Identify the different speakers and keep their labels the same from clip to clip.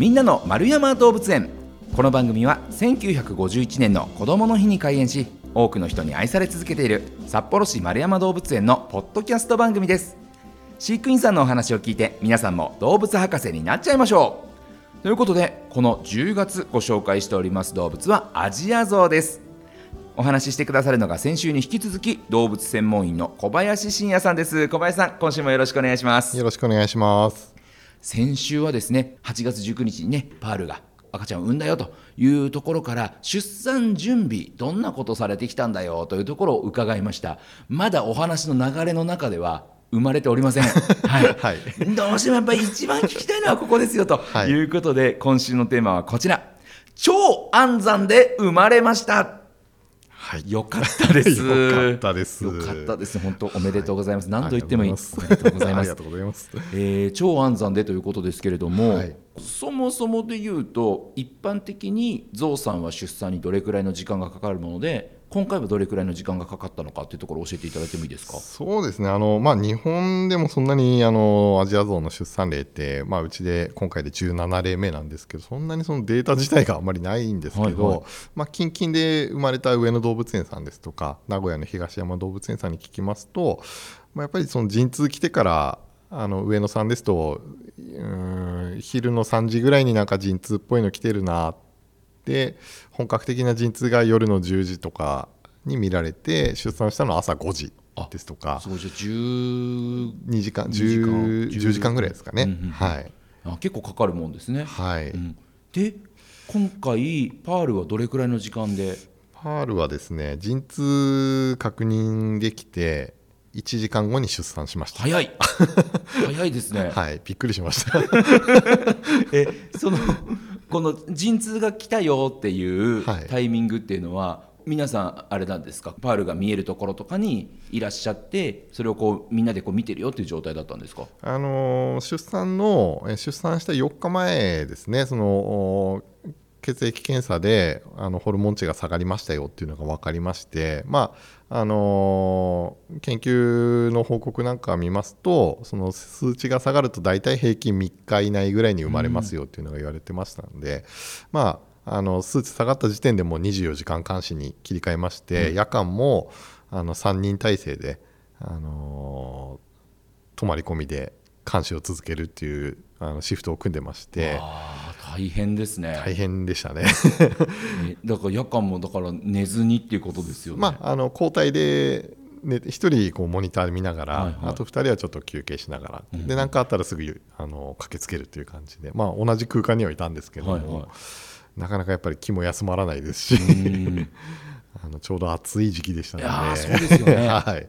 Speaker 1: みんなの丸山動物園。この番組は1951年の子どもの日に開園し多くの人に愛され続けている札幌市丸山動物園のポッドキャスト番組です。飼育員さんのお話を聞いて皆さんも動物博士になっちゃいましょう。ということでこの10月ご紹介しております動物はアジアゾウです。お話ししてくださるのが先週に引き続き動物専門員の小林信也さんです。小林さん今週もよろしくお願いします。
Speaker 2: よろしくお願いします。
Speaker 1: 先週はですね8月19日にねパールが赤ちゃんを産んだよというところから出産準備どんなことされてきたんだよというところを伺いました。まだお話の流れの中では生まれておりません、はい。
Speaker 2: はい。
Speaker 1: どうしてもやっぱり一番聞きたいのはここですよと
Speaker 2: はい。
Speaker 1: いうことで、今週のテーマはこちら。超安産で生まれました
Speaker 2: はい
Speaker 1: よかったです。
Speaker 2: よかったです
Speaker 1: よかったです。本当おめでとうございます。何度言ってもいい。
Speaker 2: あ
Speaker 1: おめでとうございます
Speaker 2: ありが。とうございます
Speaker 1: えー超安産でということですけれども、
Speaker 2: はい
Speaker 1: そもそもで言うと一般的にゾウさんは出産にどれくらいの時間がかかるもので今回はどれくらいの時間がかかったのかというところを教えていただいてもいいですか？
Speaker 2: そうですね。あの、まあ、日本でもそんなにあのアジアゾウの出産例って、まあ、うちで今回で17例目なんですけどそんなにそのデータ自体があんまりないんですけど、
Speaker 1: はいはい。
Speaker 2: まあ、近々で生まれた上野動物園さんですとか名古屋の東山動物園さんに聞きますと、まあ、やっぱりその陣痛来てからあの上野さんですとうーん昼の3時ぐらいになんか陣痛っぽいの来てるなで本格的な陣痛が夜の10時とかに見られて出産したのは朝5時ですとか。
Speaker 1: すごい。じゃあ10
Speaker 2: 2時間
Speaker 1: 2時間
Speaker 2: 10 10時間。ぐらいですかね、
Speaker 1: うんうんうん。
Speaker 2: はい、
Speaker 1: あ結構かかるもんですね。
Speaker 2: はい。
Speaker 1: うん。で今回パールはどれくらいの時間で？
Speaker 2: パールはですね陣痛確認できて1時間後に出産しました。
Speaker 1: 早い。早いですね。
Speaker 2: はいびっくりしました。
Speaker 1: えそのこの陣痛が来たよっていう
Speaker 2: はい。
Speaker 1: タイミングっていうのは、皆さんあれなんですか？パールが見えるところとかにいらっしゃってそれをこうみんなでこう見てるよっていう状態だったんですか？
Speaker 2: あのー出産のえ出産した4日前ですね。そのお血液検査であのホルモン値が下がりましたよっていうのが分かりまして、まああのー研究の報告なんかを見ますとその数値が下がると大体平均3日以内ぐらいに生まれますよっていうのが言われてましたので、まあ、あの数値下がった時点でもう24時間監視に切り替えまして、夜間もあの3人体制で、あのー泊まり込みで監視を続けるっていうあのシフトを組んでまして
Speaker 1: 大変ですね、
Speaker 2: 大変でしたね。
Speaker 1: え だから夜間もだから寝ずにっていうことですよね、
Speaker 2: まあ、あの交代で、ね、1人こうモニター見ながら、
Speaker 1: はいはい。
Speaker 2: あと2人はちょっと休憩しながら、で何かあったらすぐあの駆けつけるという感じで、まあ、同じ空間にはいたんですけども、
Speaker 1: はいはい。
Speaker 2: なかなかやっぱり気も休まらないですし、
Speaker 1: うん。
Speaker 2: あのちょうど暑い時期でしたので、
Speaker 1: すよね。
Speaker 2: はい、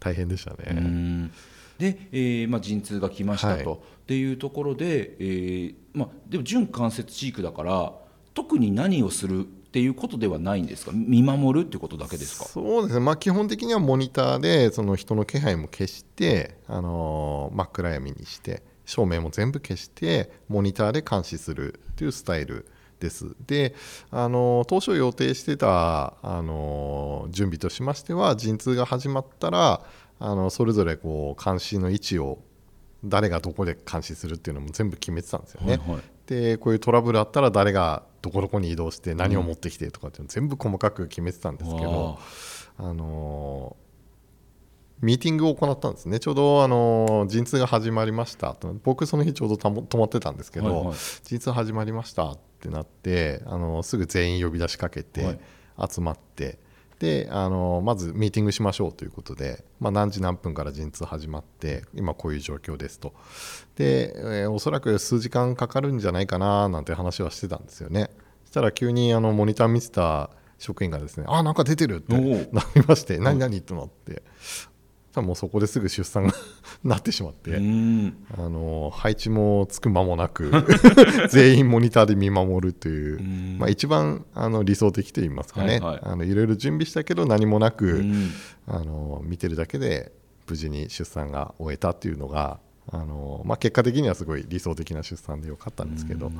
Speaker 2: 大変でしたね。
Speaker 1: うん。で、えーまあ、陣痛が来ました
Speaker 2: はい。
Speaker 1: と、っていうところで、えーまあ、でも準関節飼育だから特に何をするっていうことではないんですか？見守るっていうことだけですか？
Speaker 2: そうですね、まあ、基本的にはモニターでその人の気配も消して、あのー真っ暗闇にして照明も全部消してモニターで監視するというスタイルです。で、あの当初予定してた、あの準備としましては陣痛が始まったらあのそれぞれこう監視の位置を誰がどこで監視するっていうのも全部決めてたんですよね。
Speaker 1: はいはい。
Speaker 2: でこういうトラブルあったら誰がどこどこに移動して何を持ってきてとかっていうの全部細かく決めてたんですけど、あ。のーミーティングを行ったんですね。ちょうど、あのー陣痛が始まりましたと。僕その日ちょうど泊まってたんですけど、
Speaker 1: はいはい。
Speaker 2: 陣痛始まりましたってなって、あのーすぐ全員呼び出しかけ
Speaker 1: は
Speaker 2: て
Speaker 1: い。
Speaker 2: 集まって、であのーまずミーティングしましょうということで、まあ、何時何分から陣痛始まって今こういう状況ですと。で、えーおそらく数時間かかるんじゃないかななんて話はしてたんですよね。そしたら急にあのモニター見てた職員がですねあなんか出てるってなりまして何何？となって多分もうそこですぐ出産が なってしまって、
Speaker 1: うん。
Speaker 2: あの配置もつく間もなく 全員モニターで見守るという、
Speaker 1: ん。
Speaker 2: まあ、一番あの理想的といいますかね、
Speaker 1: はいはい。
Speaker 2: あのいろいろ準備したけど何もなく、
Speaker 1: うん。
Speaker 2: あの見てるだけで無事に出産が終えたっていうのがあの、まあ、結果的にはすごい理想的な出産でよかったんですけど、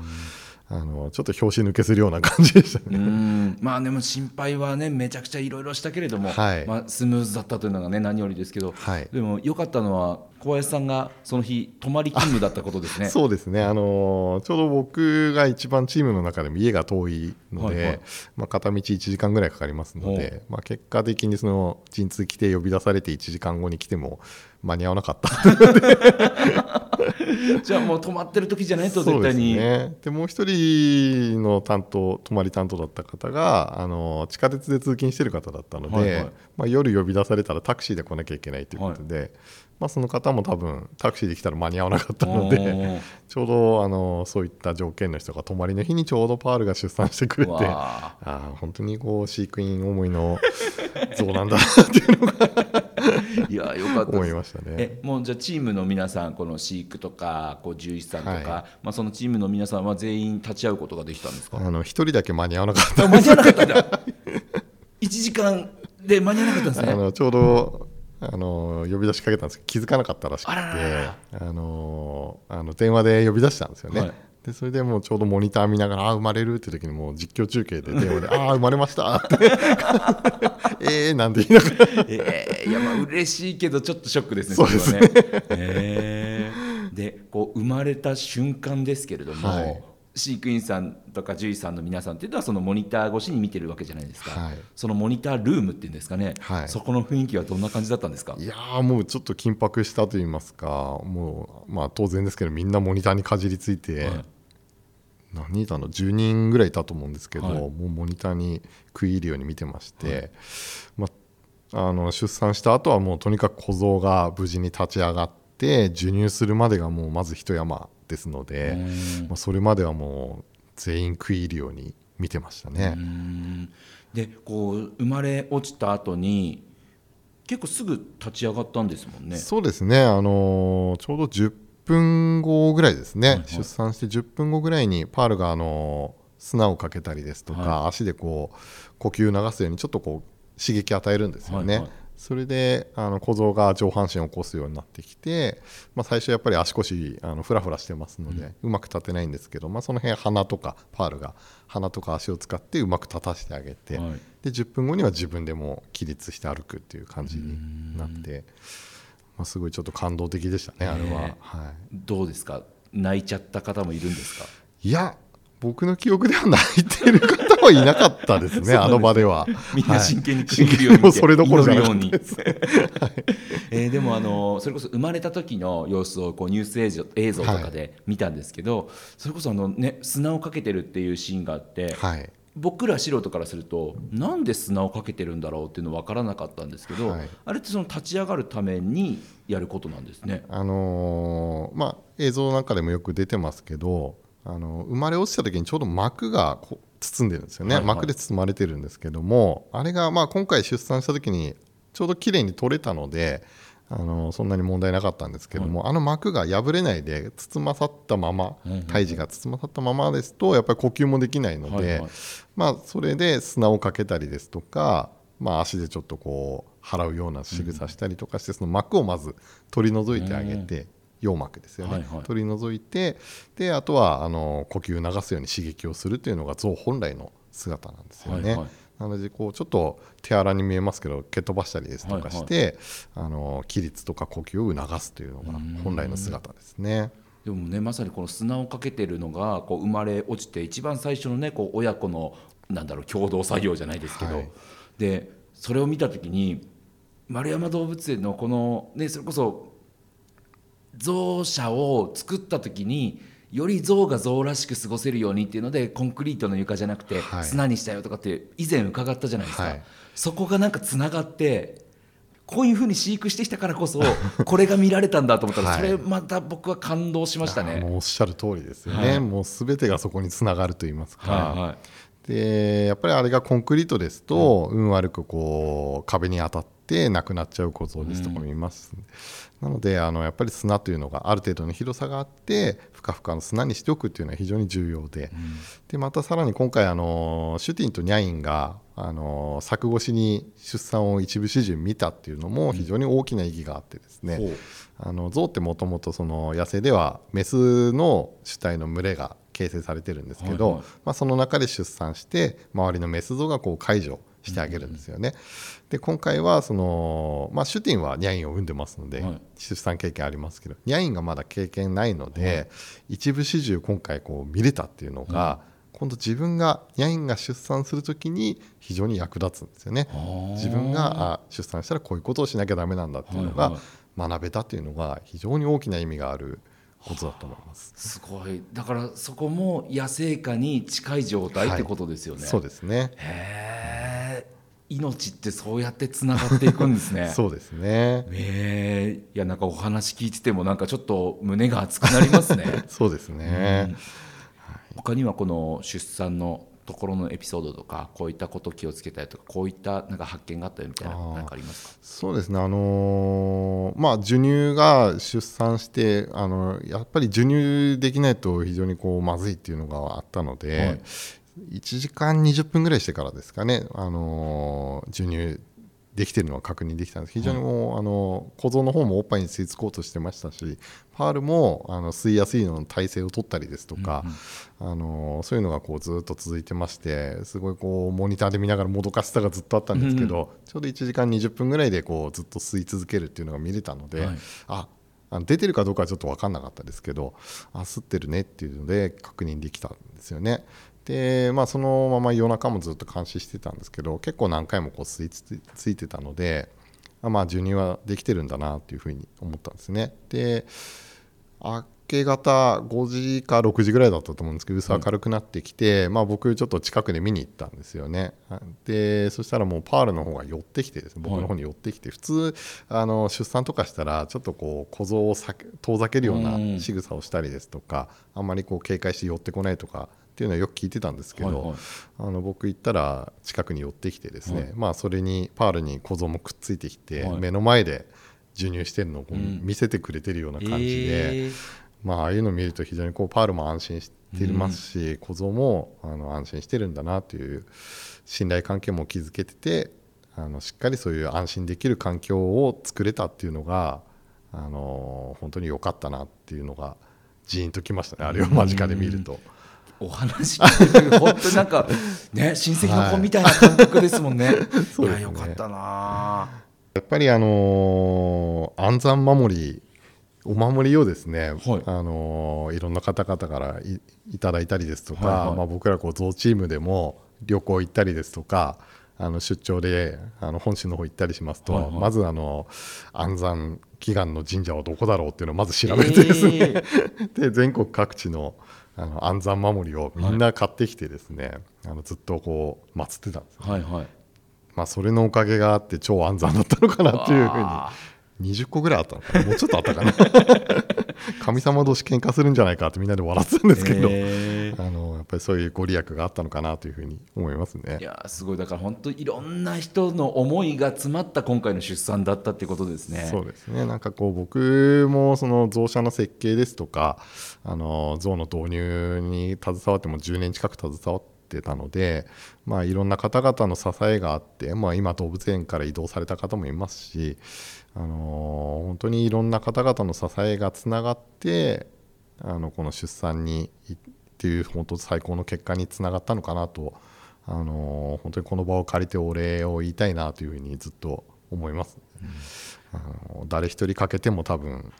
Speaker 2: あのちょっと拍子抜けするような感じでしたね。
Speaker 1: うん。まあでも心配はねめちゃくちゃいろいろしたけれども、
Speaker 2: はい。
Speaker 1: まあ、スムーズだったというのがね何よりですけど、
Speaker 2: はい。
Speaker 1: でも良かったのは小林さんがその日泊まり勤務だったことですね。
Speaker 2: そうですね、あのちょうど僕が一番チームの中でも家が遠いので、
Speaker 1: はいはい。
Speaker 2: まあ、片道1時間ぐらいかかりますの
Speaker 1: ほ
Speaker 2: で、まあ、結果的にその陣痛来て呼び出されて1時間後に来ても間に合わなかった。
Speaker 1: じゃあもう泊まってる時じゃないと絶対に。
Speaker 2: ね、でもう一人の担当泊まり担当だった方があの地下鉄で通勤してる方だったので、
Speaker 1: はいはい。
Speaker 2: まあ、夜呼び出されたらタクシーで来なきゃいけないということで、まあ、その方も多分タクシーで来たら間に合わなかったので ちょうどあのそういった条件の人が泊まりの日にちょうどパールが出産してくれて
Speaker 1: わ
Speaker 2: ああ本当にこう飼育員思いの像なんだなっていうのが
Speaker 1: ー いやよかった
Speaker 2: 思いましたね。
Speaker 1: えもうじゃあチームの皆さんこの飼育とかこう獣医師さんとか、
Speaker 2: はい。
Speaker 1: まあ、そのチームの皆さんは全員立ち会うことができたんですか？
Speaker 2: あの一人だけ間に合わなかった。
Speaker 1: あ間に合わなかったんだ。1時間で間に合わなかったんですね。
Speaker 2: あのちょうどあの呼び出しかけたんですけど気づかなかったらしくて
Speaker 1: あ
Speaker 2: のあの電話で呼び出したんですよね。
Speaker 1: はい。
Speaker 2: でそれでもうちょうどモニター見ながら「ああ生まれる」って時にもう実況中継で電話で「ああ生まれました」って「ええ」なんて言いながら。
Speaker 1: えー、いやまあ嬉しいけどちょっとショックですね
Speaker 2: そうですね。
Speaker 1: ね。えー。でこう生まれた瞬間ですけれども、
Speaker 2: はい
Speaker 1: 飼育員さんとか獣医さんの皆さんっていうのはそのモニター越しに見てるわけじゃないですか、
Speaker 2: はい。
Speaker 1: そのモニタールームっていうんですかね、
Speaker 2: はい。
Speaker 1: そこの雰囲気はどんな感じだったんですか？
Speaker 2: いやーもうちょっと緊迫したと言いますか。もうまあ当然ですけどみんなモニターにかじりついて、
Speaker 1: はい。
Speaker 2: 何人いたの？10人ぐらいいたと思うんですけど、
Speaker 1: はい。
Speaker 2: もうモニターに食い入るように見てまして、まあ、あの出産した後はもうとにかく小僧が無事に立ち上がって授乳するまでがもうまず一山ですので、
Speaker 1: うん。
Speaker 2: まあ、それまではもう全員食い入るように見てましたね。
Speaker 1: うん。でこう生まれ落ちた後に結構すぐ立ち上がったんですもんね。
Speaker 2: そうですね、あのーちょうど10分後ぐらいですね、
Speaker 1: はいはい。
Speaker 2: 出産して10分後ぐらいにパールが、あのー砂をかけたりですとか、
Speaker 1: は
Speaker 2: 足でこう呼吸を流すようにちょっとこう刺激を与えるんですよね。
Speaker 1: はいはい
Speaker 2: それであの小僧が上半身を起こすようになってきて、まあ、最初やっぱり足腰あのフラフラしてますので、うまく立てないんですけど、まあ、その辺鼻とかパールが鼻とか足を使ってうまく立たせてあげて、
Speaker 1: はい。
Speaker 2: で10分後には自分でも起立して歩くっていう感じになって、まあ、すごいちょっと感動的でしたね、あれは。
Speaker 1: ね。
Speaker 2: は
Speaker 1: どうですか？泣いちゃった方もいるんですか？
Speaker 2: い、いや、僕の記憶では泣いてる方はいなかったですね、あの場では。
Speaker 1: みんな
Speaker 2: はい。
Speaker 1: 真剣にに
Speaker 2: それどころじゃなかった
Speaker 1: 祈るように。えーでもあのそれこそ生まれた時の様子をこうニュース映像映像とかで見たんですけど、それこそあの、ね、砂をかけてるっていうシーンがあって、
Speaker 2: はい。
Speaker 1: 僕ら素人からするとなんで砂をかけてるんだろうっていうの分からなかったんですけど、
Speaker 2: はい。
Speaker 1: あれってその立ち上がるためにやることなんですね。
Speaker 2: あのーまあ、映像なんかでもよく出てますけど、あの生まれ落ちた時にちょうど膜が包んでるんですよね、
Speaker 1: はいはい。
Speaker 2: 膜で包まれてるんですけどもあれがまあ今回出産した時にちょうど綺麗に取れたので、あのそんなに問題なかったんですけども、あの膜が破れないで包まさったまま胎児が包まさったままですとやっぱり呼吸もできないので、
Speaker 1: はいはい。
Speaker 2: まあ、それで砂をかけたりですとか、まあ、足でちょっとこう払うような仕草したりとかして、その膜をまず取り除いてあげて、羊膜ですよね、
Speaker 1: はいはい。
Speaker 2: 取り除いてであとはあの呼吸を流すように刺激をするというのが象本来の姿なんですよね。
Speaker 1: はいはい。
Speaker 2: なのでこうちょっと手荒に見えますけど蹴飛ばしたりですとかして、あの起立とか呼吸を促すというのが本来の姿ですね。
Speaker 1: でもねまさにこの砂をかけてるのがこう生まれ落ちて一番最初のねこう親子のなんだろう共同作業じゃないですけど、
Speaker 2: はい。
Speaker 1: でそれを見た時に丸山動物園のこのねそれこそ象舎を作った時により象が象らしく過ごせるようにっていうのでコンクリートの床じゃなくて
Speaker 2: はい。
Speaker 1: 砂にしたよとかって以前伺ったじゃないですか、
Speaker 2: はい。
Speaker 1: そこがなんかつながってこういうふうに飼育してきたからこそ これが見られたんだと思ったら、
Speaker 2: はい。
Speaker 1: それまた僕は感動しました
Speaker 2: あ
Speaker 1: ね。
Speaker 2: もうおっしゃる通りですよね、
Speaker 1: はい。
Speaker 2: もうすべてがそこにつながると言いますか、
Speaker 1: はいはい。
Speaker 2: でやっぱりあれがコンクリートですと、運悪くこう壁に当たってなくなっちゃう構造ですとかもいます、なのであのやっぱり砂というのがある程度の広さがあってふかふかの砂にしておくっていうのは非常に重要で,、でまたさらに今回あのシュティンとニャインがあの柵越しに出産を一部始終見たっていうのも非常に大きな意義があってですね、
Speaker 1: ほう。
Speaker 2: あの象ってもともとその野生ではメスの主体の群れが形成されてるんですけど、
Speaker 1: はいはい。
Speaker 2: まあ、その中で出産して周りのメス像がこう解除してあげるんですよね。で今回はその、まあ、シュティンはニャインを産んでますので、
Speaker 1: はい。
Speaker 2: 出産経験ありますけどニャインがまだ経験ないので、一部始終今回こう見れたっていうのが、今度自分がニャインが出産するときに非常に役立つんですよね。自分があ出産したらこういうことをしなきゃダメなんだっていうのが
Speaker 1: はい
Speaker 2: 学べたっていうのが非常に大きな意味があることだと思います。
Speaker 1: すごい。だからそこも野生下に近い状態ってことですよね、
Speaker 2: そうですね。
Speaker 1: へえ命ってそうやってつながっていくんですね。
Speaker 2: そうですね。
Speaker 1: えーいやなんかお話聞いててもなんかちょっと胸が熱くなりますね。
Speaker 2: そうですね。
Speaker 1: 他にはこの出産のところのエピソードとかこういったこと気をつけたりとかこういったなんか発見があったよみたいななんかありますか？
Speaker 2: そうですね。あのーまあ授乳が出産してあのやっぱり授乳できないと非常にこうまずいっていうのがあったので、
Speaker 1: はい
Speaker 2: 1時間20分ぐらいしてからですかね。あのー授乳できてるのは確認できたんです。非常にもう、あの小僧の方もおっぱいに吸い付こうとしてましたしパールもあの吸いやすいのの体勢を取ったりですとか、あのそういうのがこうずっと続いてましてすごいこうモニターで見ながらもどかしさがずっとあったんですけど、ちょうど1時間20分ぐらいでこうずっと吸い続けるっていうのが見れたので、
Speaker 1: はい。
Speaker 2: あ出てるかどうかはちょっと分かんなかったですけどあ吸ってるねっていうので確認できたんですよね。でまあ、そのまま夜中もずっと監視してたんですけど結構何回もこう吸いつついてたのであまあ授乳はできてるんだなっていうふうに思ったんですね。で明け方5時か6時ぐらいだったと思うんですけど薄明るくなってきて、まあ、僕ちょっと近くで見に行ったんですよね。でそしたらもうパールの方が寄ってきてですね僕の方に寄ってきて、普通あの出産とかしたらちょっとこう小僧を遠ざけるような
Speaker 1: うん。
Speaker 2: 仕草をしたりですとかあんまりこう警戒して寄ってこないとかっていうのはよく聞いてたんですけど、
Speaker 1: はいはい。
Speaker 2: あの僕行ったら近くに寄ってきてですね、まあ、それにパールに小僧もくっついてきて、
Speaker 1: はい。
Speaker 2: 目の前で授乳してるのを見せてくれてるような感じで。
Speaker 1: え。ー
Speaker 2: まあ、ああいうのを見ると非常にこうパールも安心していますし、小僧もあの安心してるんだなという信頼関係も築けててあのしっかりそういう安心できる環境を作れたっていうのがあの本当に良かったなっていうのがジーンときましたね。あれを間近で見ると。
Speaker 1: お話聞いてる。本当になんかね親戚の子みたいな感覚ですもんね。
Speaker 2: そうですね。
Speaker 1: いやよかったな。
Speaker 2: やっぱりあの安産守りお守りをですね、
Speaker 1: はい。
Speaker 2: あのいろんな方々からいいただいたりですとか、
Speaker 1: はいはい。
Speaker 2: まあ、僕らこうゾウチームでも旅行行ったりですとかあの出張であの本州の方行ったりしますと、
Speaker 1: はいはい。
Speaker 2: まずあの安産祈願の神社はどこだろうっていうのをまず調べてですね、
Speaker 1: え
Speaker 2: で全国各地のあの安産守りをみんな買ってきてですね、あのずっとこう祀ってたんですよ。
Speaker 1: はいはい。
Speaker 2: まあ、それのおかげがあって超安産だったのかなっていうふうに。
Speaker 1: わあ。
Speaker 2: 20個ぐらいあったのかな。もうちょっとあったかな。神様同士喧嘩するんじゃないかってみんなで笑ってたんですけど、
Speaker 1: えー
Speaker 2: っぱりそういうご利益があったのかなというふうに思いますね
Speaker 1: い。やすごいだから本当いろんな人の思いが詰まった今回の出産だったってことですね。
Speaker 2: そうですねなんかこう僕もその象舎の設計ですとかあの象の導入に携わっても10年近く携わってたので、まあ、いろんな方々の支えがあって、まあ、今動物園から移動された方もいますし、あの本当にいろんな方々の支えがつながってあのこの出産にっていう本当最高の結果につながったのかなと、あの本当にこの場を借りてお礼を言いたいなというふうにずっと思います。あの誰一人欠けても多分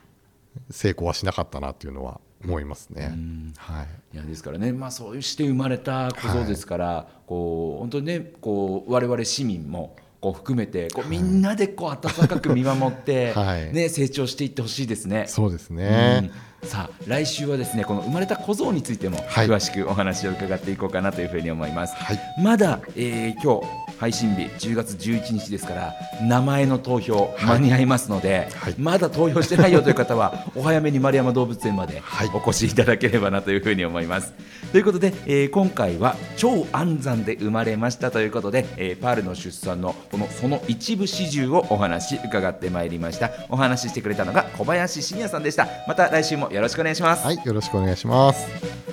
Speaker 2: 成功はしなかったなというのは思いますね。はい。
Speaker 1: いやですからね、まあ、そうして生まれた小僧ですから、こう本当にねこう我々市民もこう含めてこうみんなでこう温かく見守って、
Speaker 2: はい。
Speaker 1: ね、成長していってほしいですね。
Speaker 2: そうですね、
Speaker 1: うんさあ来週はですねこの生まれた小僧についても
Speaker 2: はい。
Speaker 1: 詳しくお話を伺っていこうかなというふうに思います。
Speaker 2: はい。
Speaker 1: まだ、えー今日配信日10月11日ですから名前の投票間に合いますので、
Speaker 2: はい。
Speaker 1: まだ投票してないよという方は お早めに丸山動物園まで
Speaker 2: はい。
Speaker 1: お越しいただければなというふうに思います。ということで、えー今回は超安産で生まれましたということで、えーパールの出産のこのその一部始終をお話伺ってまいりました。お話ししてくれたのが小林信也さんでした。また来週もよろしくお願いします、
Speaker 2: はい、よろしくお願いします。